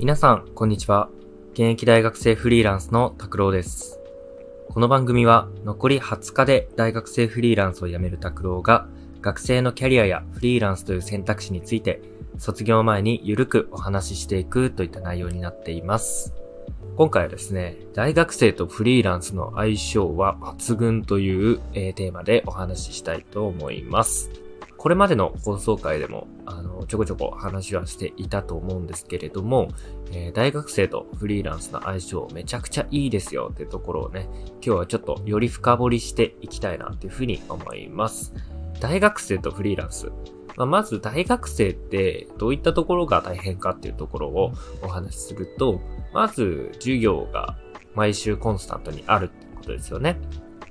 皆さん、こんにちは。現役大学生フリーランスの拓郎です。この番組は、残り20日で大学生フリーランスを辞める拓郎が、学生のキャリアやフリーランスという選択肢について、卒業前にゆるくお話ししていくといった内容になっています。今回はですね、大学生とフリーランスの相性は抜群という、えーテーマでお話ししたいと思います。これまでの放送回でも、あの、ちょこちょこ話はしていたと思うんですけれども、えー大学生とフリーランスの相性めちゃくちゃいいですよっていうところをね、今日はちょっとより深掘りしていきたいなっていうふうに思います。大学生とフリーランス。まあ、まず大学生ってどういったところが大変かっていうところをお話しすると、まず授業が毎週コンスタントにあるってことですよね。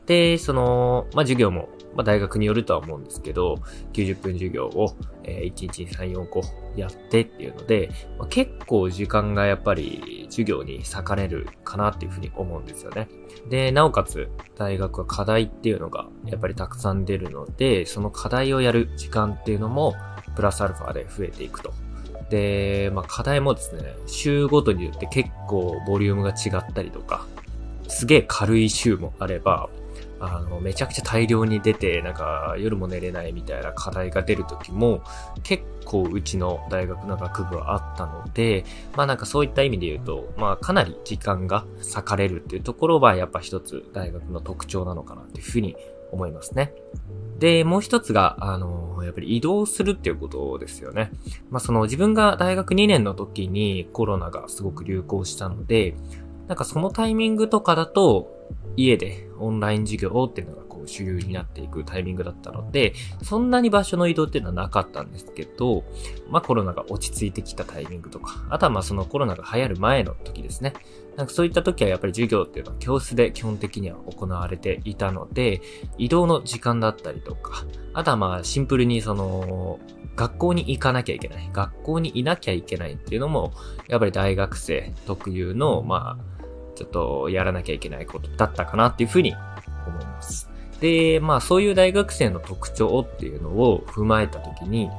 で、その、まあ、授業も、まあ、大学によるとは思うんですけど、90分授業を、えー1日に3、4個やってっていうので、まあ、結構時間がやっぱり授業に割かれるかなっていうふうに思うんですよね。で、なおかつ大学は課題っていうのがやっぱりたくさん出るので、その課題をやる時間っていうのもプラスアルファで増えていくと。で、まあ課題もですね、週ごとによって結構ボリュームが違ったりとか、すげえ軽い週もあれば、あの、めちゃくちゃ大量に出て、なんか夜も寝れないみたいな課題が出る時も、結構うちの大学の学部はあったので、まあなんかそういった意味で言うと、まあかなり時間が割かれるっていうところはやっぱ一つ大学の特徴なのかなっていうふうに思いますね。で、もう一つが、あの、やっぱり移動するっていうことですよね。まあその自分が大学2年の時にコロナがすごく流行したので、なんかそのタイミングとかだと、家でオンライン授業っていうのがこう主流になっていくタイミングだったので、そんなに場所の移動っていうのはなかったんですけど、まあコロナが落ち着いてきたタイミングとか、あとはまあそのコロナが流行る前の時ですね。なんかそういった時はやっぱり授業っていうのは教室で基本的には行われていたので、移動の時間だったりとか、あとはまあシンプルにその、学校に行かなきゃいけない。学校にいなきゃいけないっていうのも、やっぱり大学生特有の、まあ、ちょっとやらなきゃいけないことだったかなっていうふうに思います。で、まあそういう大学生の特徴っていうのを踏まえたときに、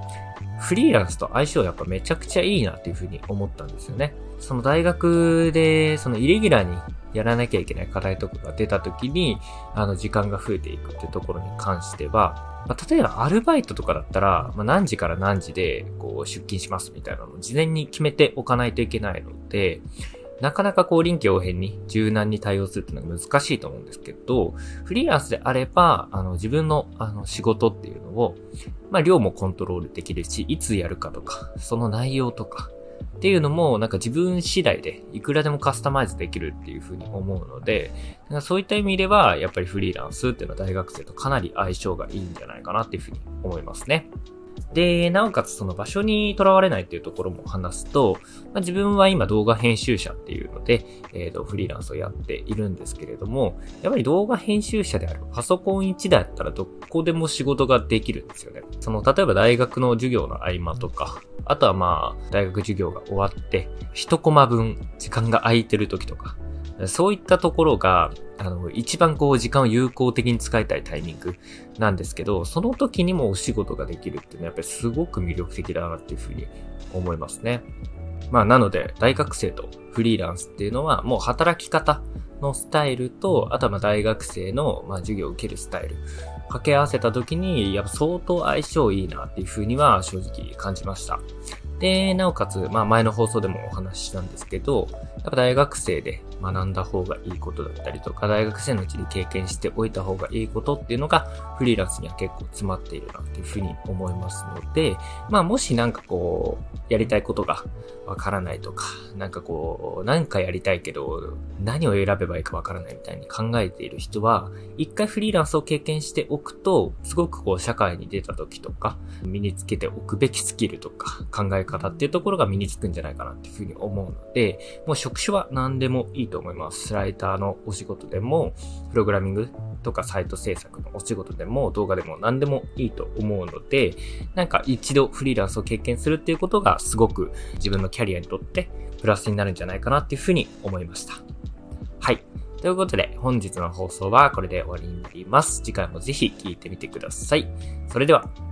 フリーランスと相性やっぱめちゃくちゃいいなっていうふうに思ったんですよね。その大学で、そのイレギュラーにやらなきゃいけない課題とかが出たときに、あの時間が増えていくっていうところに関しては、まあ、例えばアルバイトとかだったら、まあ、何時から何時でこう出勤しますみたいなのを事前に決めておかないといけないので、なかなかこう臨機応変に柔軟に対応するっていうのが難しいと思うんですけど、フリーランスであれば、あの自分のあの仕事っていうのを、まあ量もコントロールできるし、いつやるかとか、その内容とか、っていうのも、なんか自分次第でいくらでもカスタマイズできるっていうふうに思うので、なんかそういった意味では、やっぱりフリーランスっていうのは大学生とかなり相性がいいんじゃないかなっていうふうに思いますね。で、なおかつその場所にとらわれないっていうところも話すと、まあ、自分は今動画編集者っていうので、えっ、と、フリーランスをやっているんですけれども、やっぱり動画編集者であるパソコン1台だったらどこでも仕事ができるんですよね。その、例えば大学の授業の合間とか、あとはまあ、大学授業が終わって、一コマ分時間が空いてる時とか、そういったところが、あの、一番こう時間を有効的に使いたいタイミングなんですけど、その時にもお仕事ができるっていうのはやっぱりすごく魅力的だなっていうふうに思いますね。まあなので、大学生とフリーランスっていうのはもう働き方のスタイルと、あとはま大学生のま授業を受けるスタイル、掛け合わせた時に、やっぱ相当相性いいなっていうふうには正直感じました。で、なおかつ、まあ前の放送でもお話ししたんですけど、やっぱ大学生で学んだ方がいいことだったりとか、大学生のうちに経験しておいた方がいいことっていうのが、フリーランスには結構詰まっているなっていうふうに思いますので、まあもしなんかこう、やりたいことがわからないとか、なんかこう、なんかやりたいけど、何を選べばいいかわからないみたいに考えている人は、一回フリーランスを経験しておくと、すごくこう社会に出た時とか、身につけておくべきスキルとか、考え方っていうところが身につくんじゃないかなっていうふうに思うので、もう職種は何でもいいと思います。ライターのお仕事でも、プログラミングとかサイト制作のお仕事でも、動画でも何でもいいと思うので、なんか一度フリーランスを経験するっていうことがすごく自分のキャリアにとってプラスになるんじゃないかなっていうふうに思いました。はい。ということで、本日の放送はこれで終わりになります。次回もぜひ聞いてみてください。それでは。